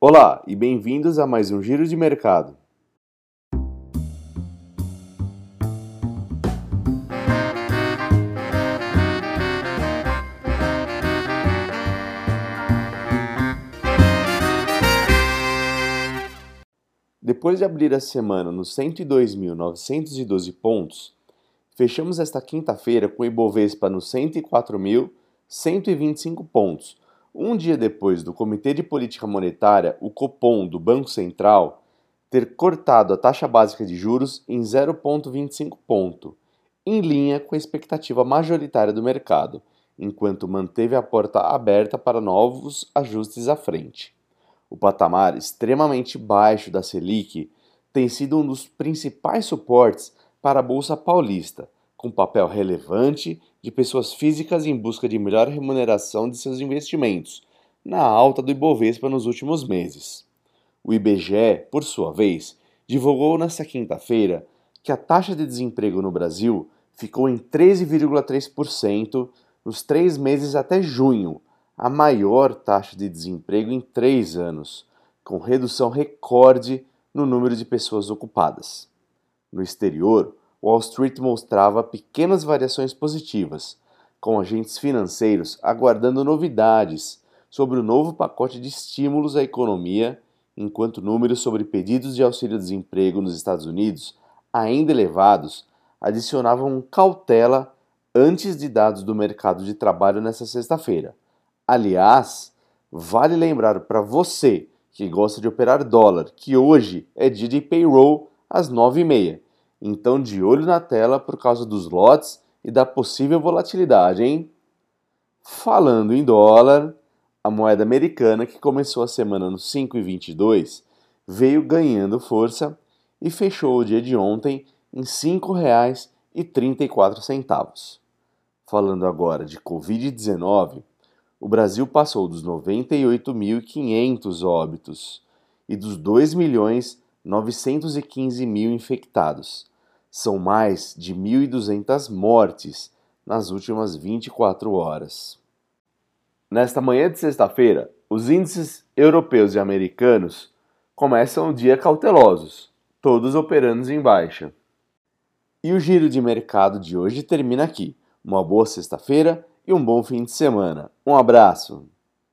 Olá e bem-vindos a mais um Giro de Mercado. Depois de abrir a semana nos 102.912 pontos, fechamos esta quinta-feira com o Ibovespa nos 104.125 pontos um dia depois do Comitê de Política Monetária, o Copom do Banco Central, ter cortado a taxa básica de juros em 0,25 ponto, em linha com a expectativa majoritária do mercado, enquanto manteve a porta aberta para novos ajustes à frente. O patamar extremamente baixo da Selic tem sido um dos principais suportes para a Bolsa Paulista, com papel relevante de pessoas físicas em busca de melhor remuneração de seus investimentos, na alta do Ibovespa nos últimos meses. O IBGE, por sua vez, divulgou nesta quinta-feira que a taxa de desemprego no Brasil ficou em 13,3% nos três meses até junho, a maior taxa de desemprego em três anos, com redução recorde no número de pessoas ocupadas. No exterior, Wall Street mostrava pequenas variações positivas, com agentes financeiros aguardando novidades sobre o novo pacote de estímulos à economia, enquanto números sobre pedidos de auxílio-desemprego nos Estados Unidos, ainda elevados, adicionavam cautela antes de dados do mercado de trabalho nesta sexta-feira. Aliás, vale lembrar para você que gosta de operar dólar que hoje é dia de payroll às 9h30 então, de olho na tela por causa dos lotes e da possível volatilidade, hein? Falando em dólar, a moeda americana, que começou a semana no 5,22, veio ganhando força e fechou o dia de ontem em R$ 5,34. Falando agora de Covid-19, o Brasil passou dos 98.500 óbitos e dos 2 milhões 915 mil infectados. São mais de 1.200 mortes nas últimas 24 horas. Nesta manhã de sexta-feira, os índices europeus e americanos começam o dia cautelosos, todos operando em baixa. E o giro de mercado de hoje termina aqui. Uma boa sexta-feira e um bom fim de semana. Um abraço!